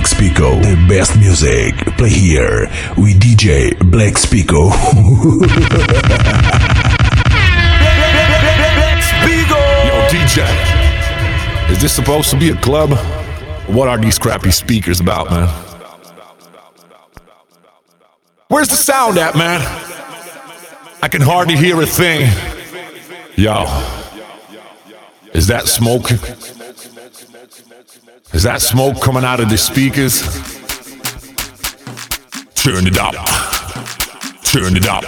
Black Spico. The best music play here with DJ Black Spico. Yo, DJ, is this supposed to be a club? What are these crappy speakers about, man? Where's the sound at, man? I can hardly hear a thing. Yo, is that smoke? Is that smoke coming out of the speakers? Turn it up. Turn it up.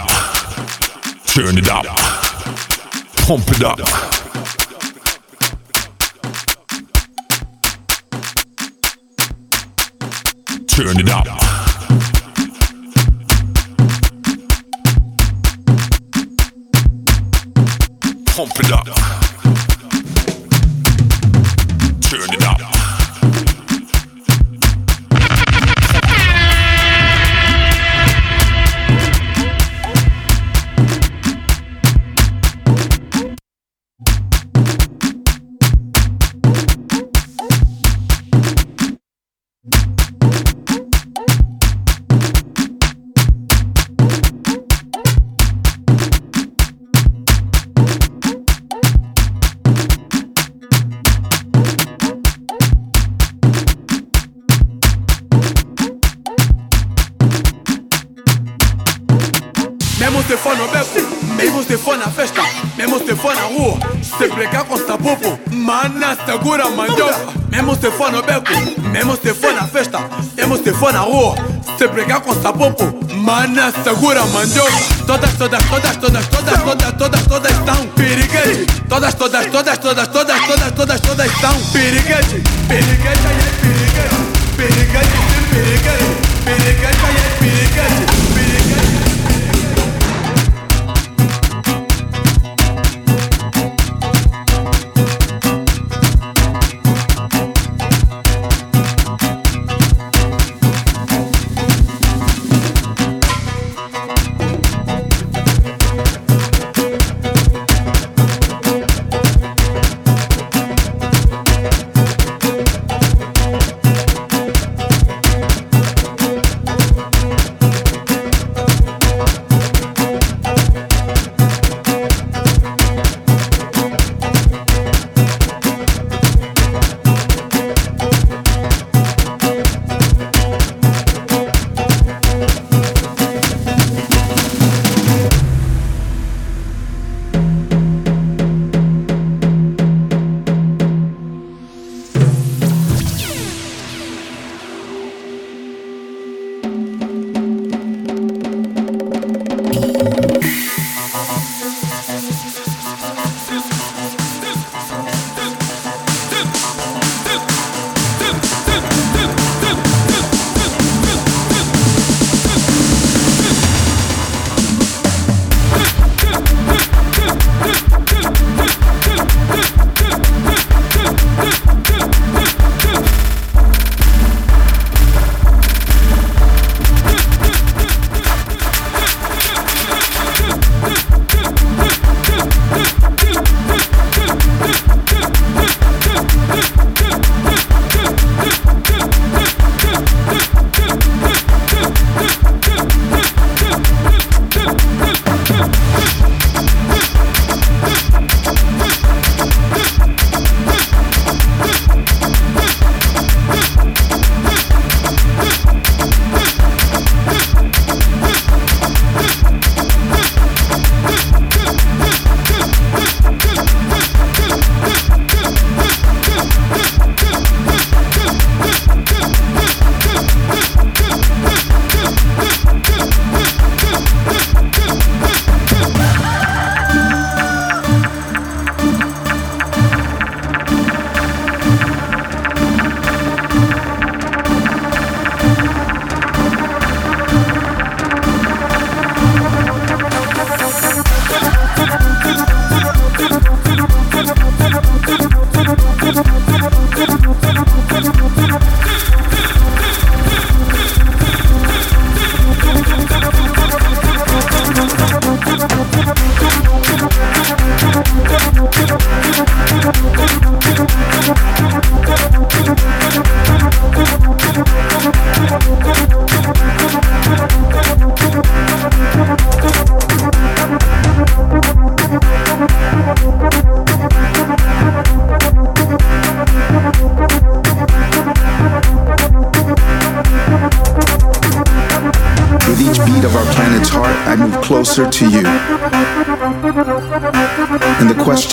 Turn it up. Pump it up. Turn it up. Pump it up. Brecar com sabupo, mana segura a mandioca. Todas, todas, todas, todas, todas, todas, todas, todas estão piriguete. Todas, todas, todas, todas, todas, todas, todas, todas estão piriguete. É piriguete. Piriguete,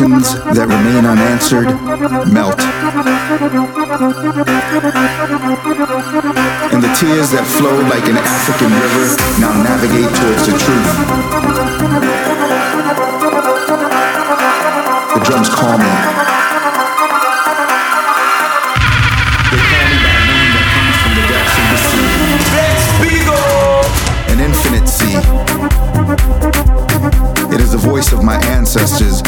questions that remain unanswered melt. And the tears that flow like an African river now navigate towards the truth. The drums call me. They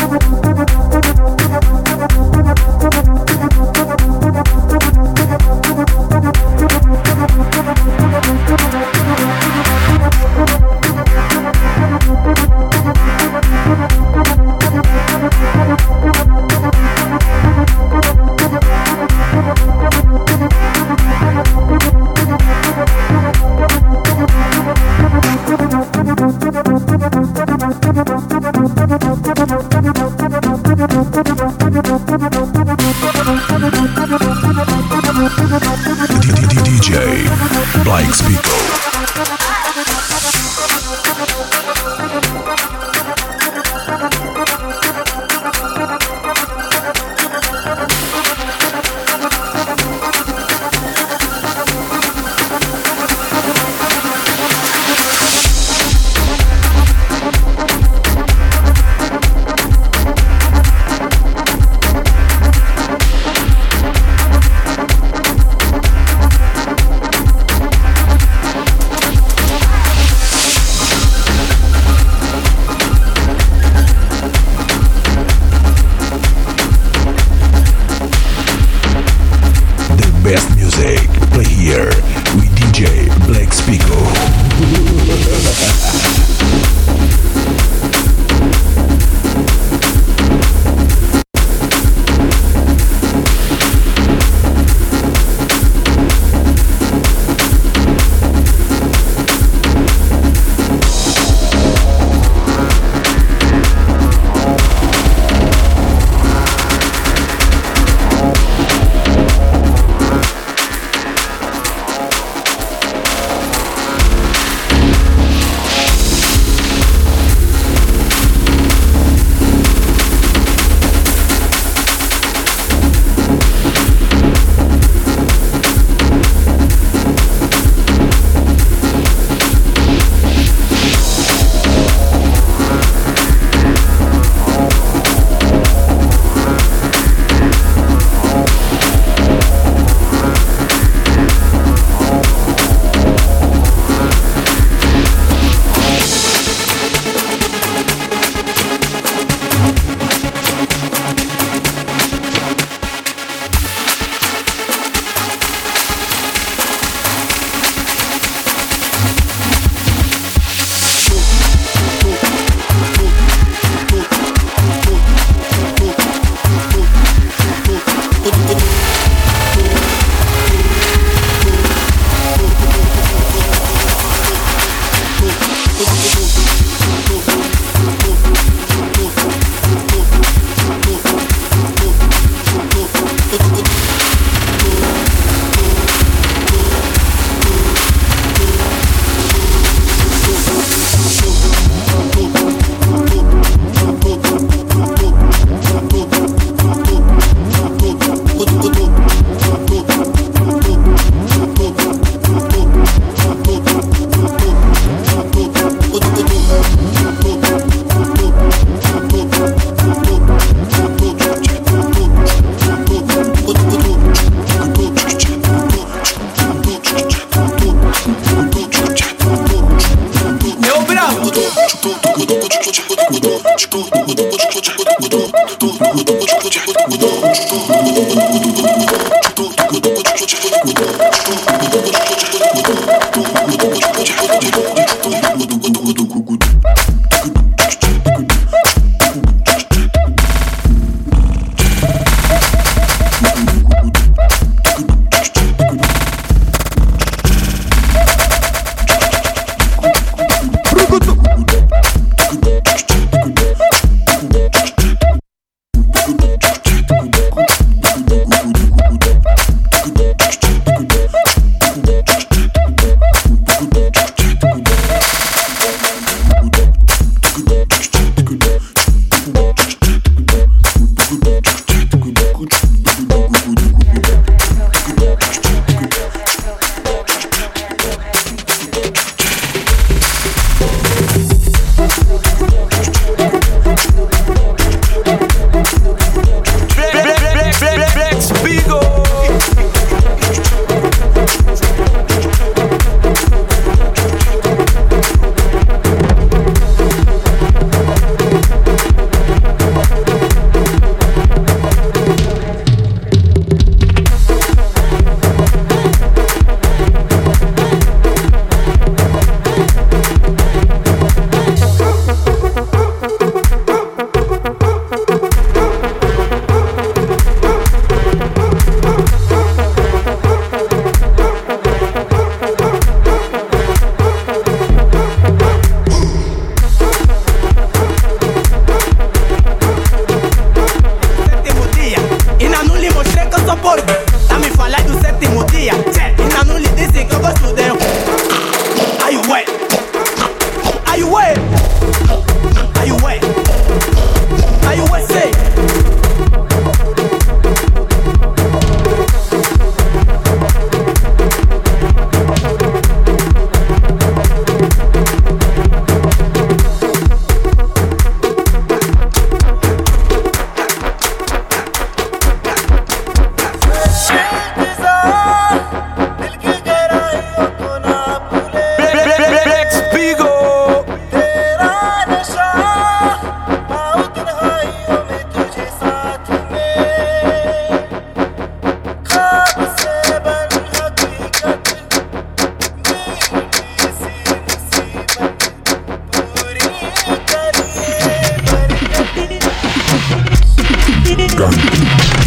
gun.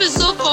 It's so fun.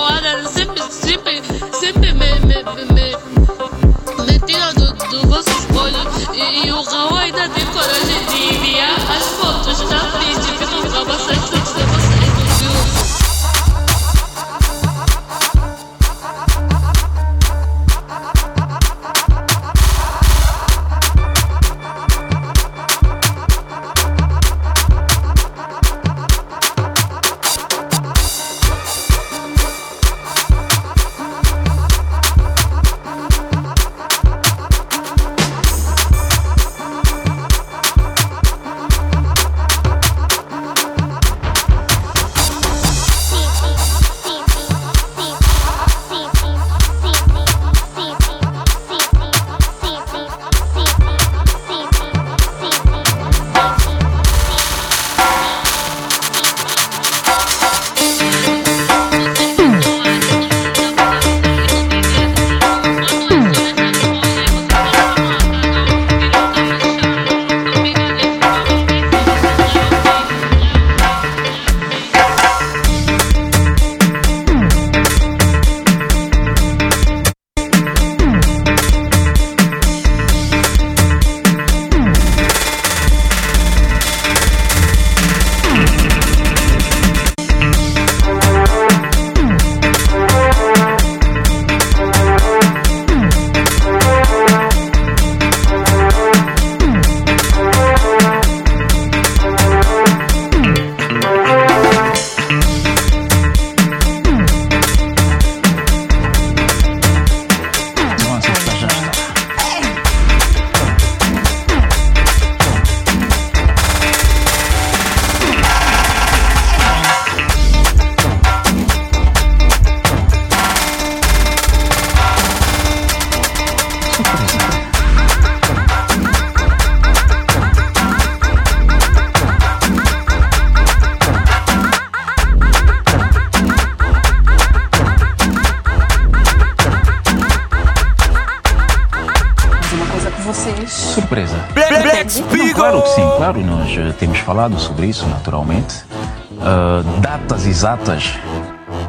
Isso, naturalmente. Uh, datas exatas,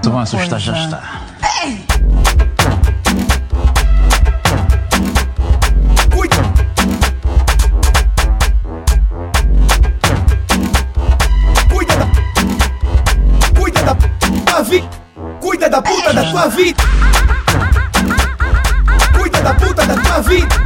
se vão assustar, já está. Cuida da puta da tua vida. Cuida da puta da tua vida.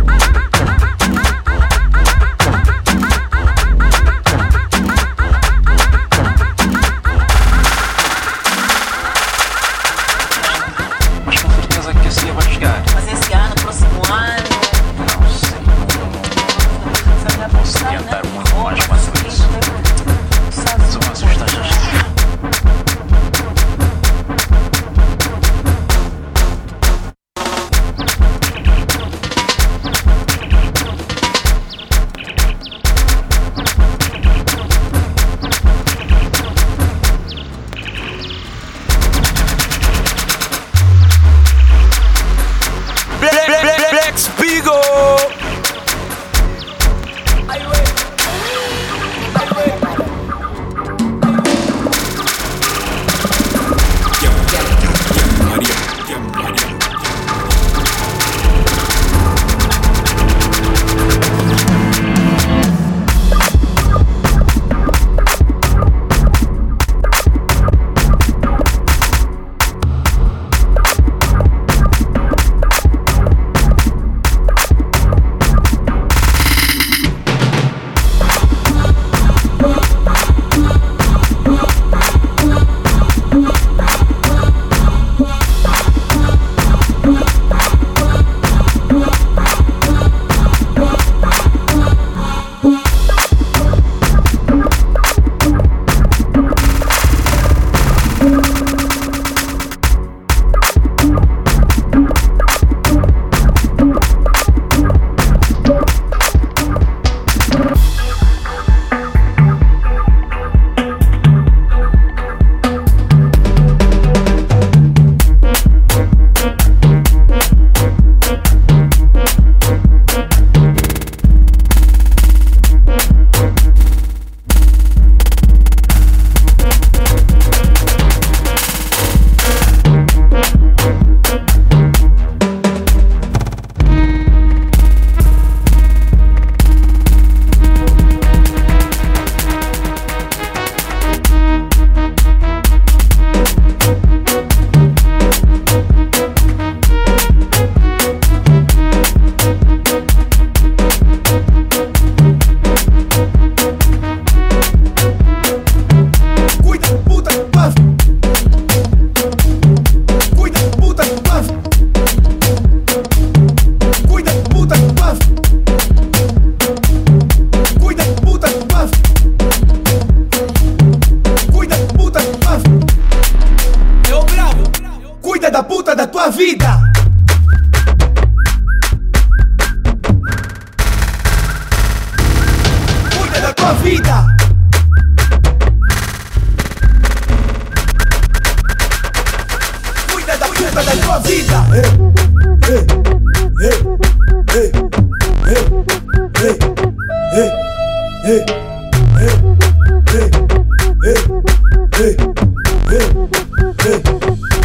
Hey,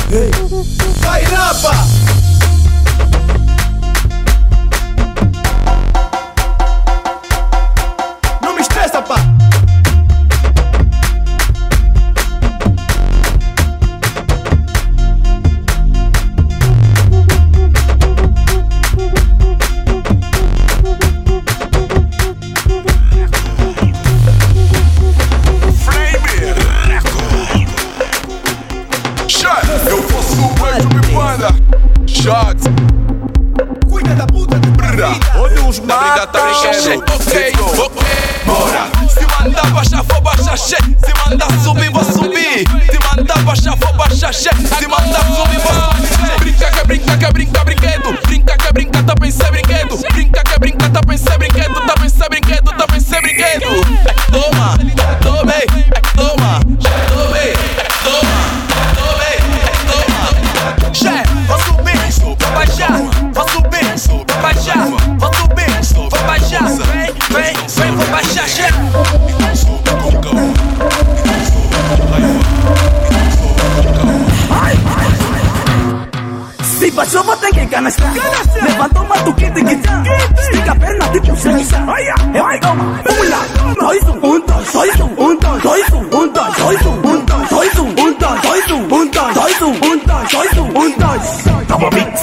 hey. ¡Ay, rapa! Canastra. Levanta uma tuquita que já. Estica a perna tipo sexta. É vai, toma. Um lá, dois, um, dois, dois, um, dois, dois, um, dois, dois, um, dois, dois, um, dois, dois, um, dois, dois, um, dois, dois, um, dois. Toma mix.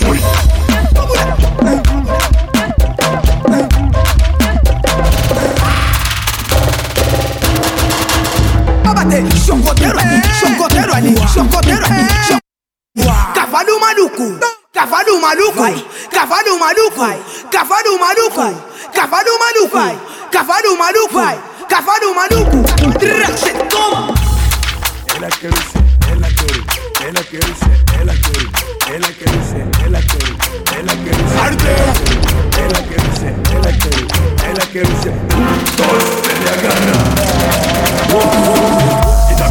Fui. Chocoteiro ali, chocoteiro ali, chocoteiro ali. Cavalo maluco, cavalo maluco, cavalo maluco, cavalo maluco, cavalo maluco, cavalo maluco, cavalo maluco. Traxe, toma. Ela quer ser, ela quer, ela quer ser, ela quer, ela quer ser, ela quer, ela quer ser, ela quer ser, ela quer, ela quer ser, todos se le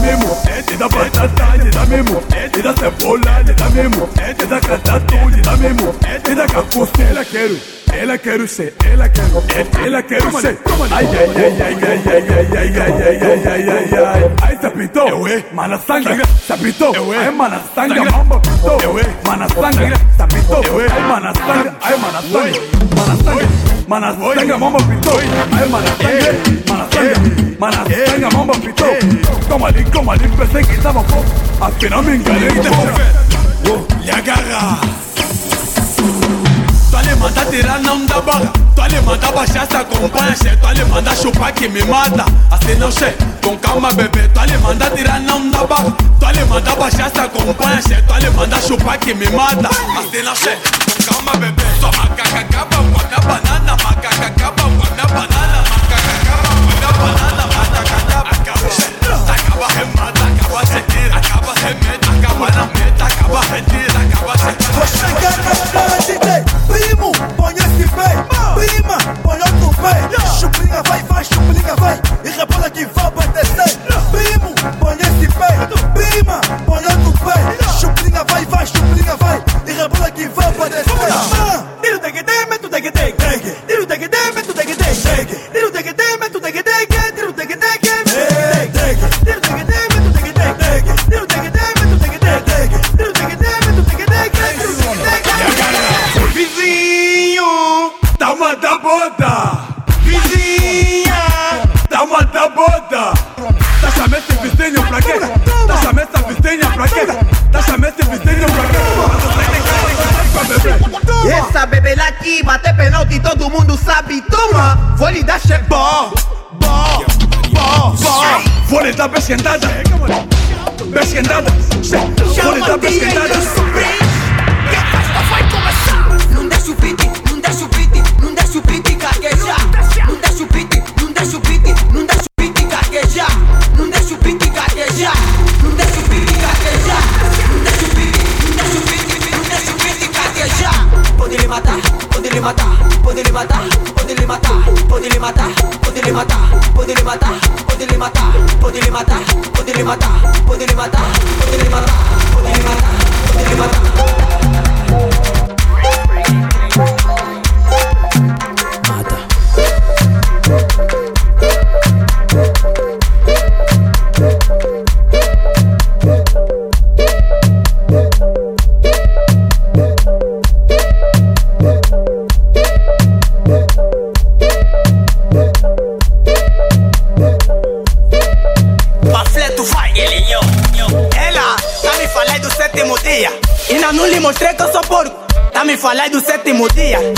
memo, te da patata, te da memo, te da cebola, te da memo, te da catato, te da memo, te da capuz, te la quiero. Ela quero ser, ela quero, ela quero ser. Ai, ai, ai, ai, ai, ai, ai, ai, ai, ai, ai, ai, ai. Ai, sapitão, eu é, mana sangue. Sapitão, eu é, mana sangue. Mamba pitão, eu é, mana sangue. Sapitão, eu é, mana sangue. Ai, mana sangue, mana sangue. manas tenga mambo pito, ay manas tenga, manas tenga, manas tenga mambo pito. Comme Ali, comme Ali, pesé qui s'avance, à phénomène galère. Oh, Yagara. Ali manda tirar, não dá barra. Tu ali manda baixar, se acompanha, che. Tu ali manda chupar que me mata. Assim não, che. Com calma, bebê. Tu ali manda tirar, não dá barra. Tu ali manda baixar, se acompanha, che. Tu ali manda chupar que me mata. Assim não, che. Com calma, bebê. Só macaca acaba com a banana. Macaca acaba com a banana. Macaca acaba com a banana. Macaca acaba, acaba, che. Acaba, remata, acaba, se tira. Acaba, remeta, acaba na meta. Acaba, retira, acaba, se Vou Hacienda mostrei que eu sou porco. Tá me falando do sétimo dia.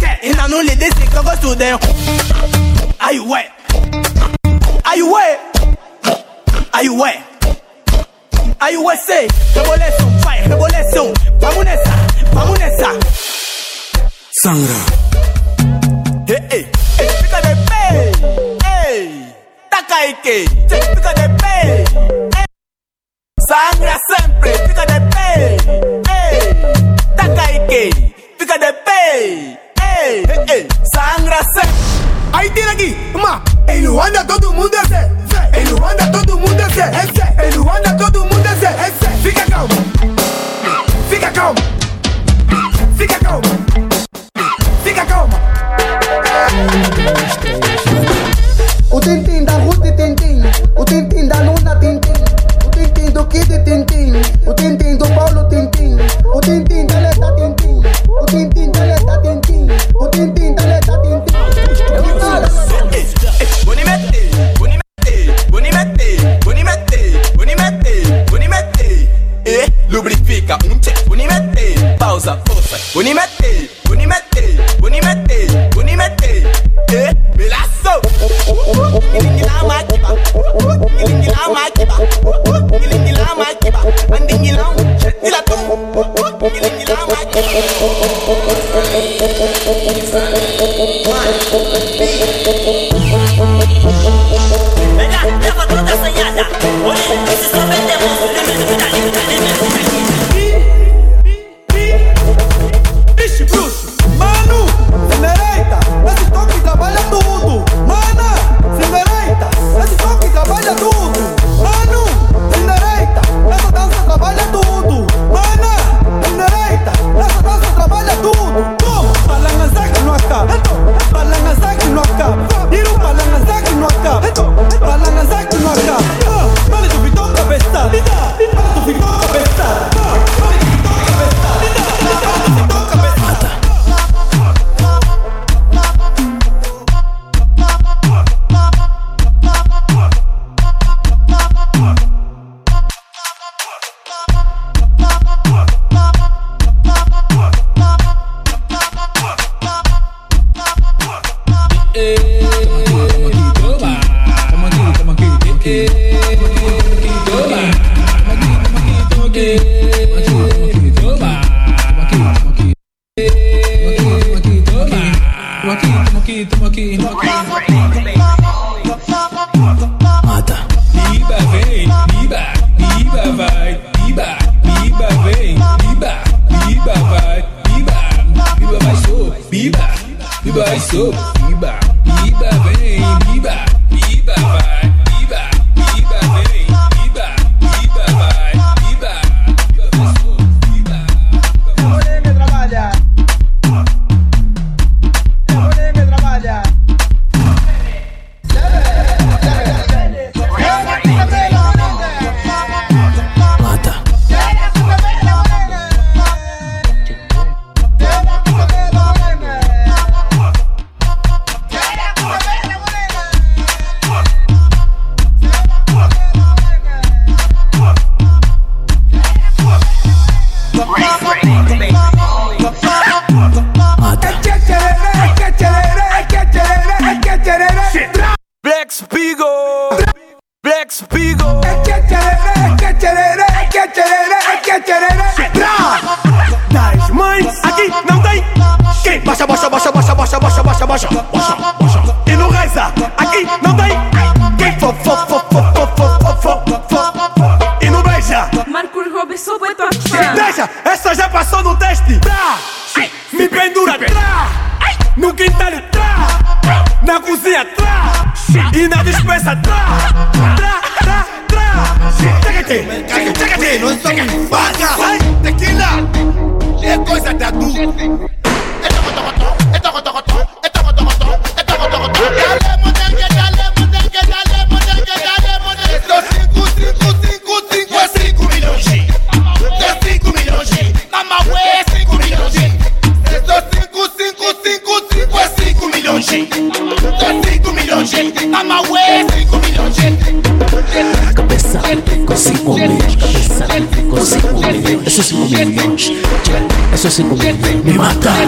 você é se assim. me matar.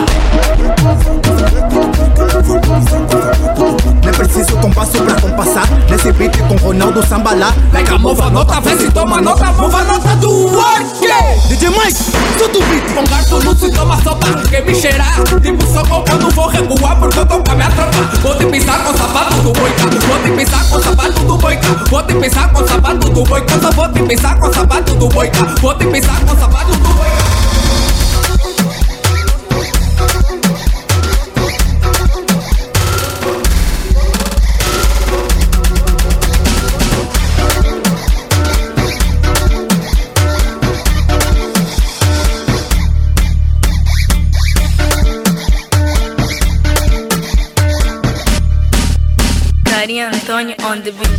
Não preciso compasso pra compassar. Nesse beat com Ronaldo samba lá. Like a mova nota, vê se toma nota. Mova nota do Orque. DJ Mike, tudo beat. Com garfo não se toma sopa Quem me cheirar, tipo soco Eu não vou recuar porque eu tô com a minha tropa. Vou te pisar com o sapato do boica Vou te pisar com o sapato do boica Vou te pisar com sapato do boica só vou te pisar com o sapato do boica Vou te pisar com o sapato do boica to be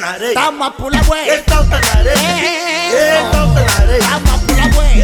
tanare. Tama pula güey. Get out tanare. Get eh, eh, eh, out tanare. Tama pula güey.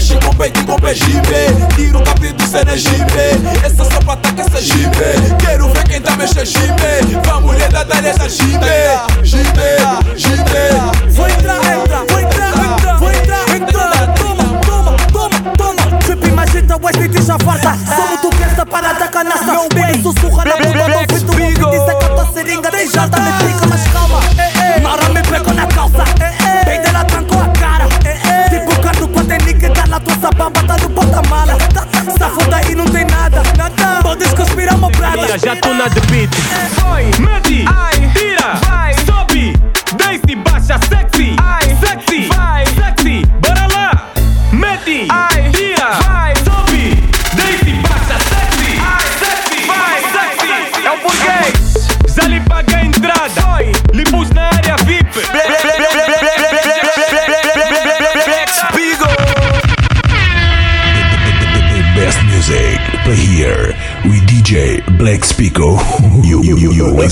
mexe com peito com pé é jipe. Tiro o capim do Senegipe é Essa sapata atacar essa jipe. Quero ver quem tá mexendo é jipe. Vamos da dar essa jipe.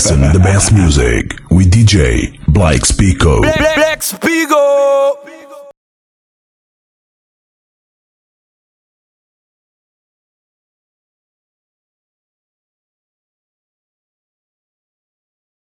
Listen the best music with DJ Blake Spico.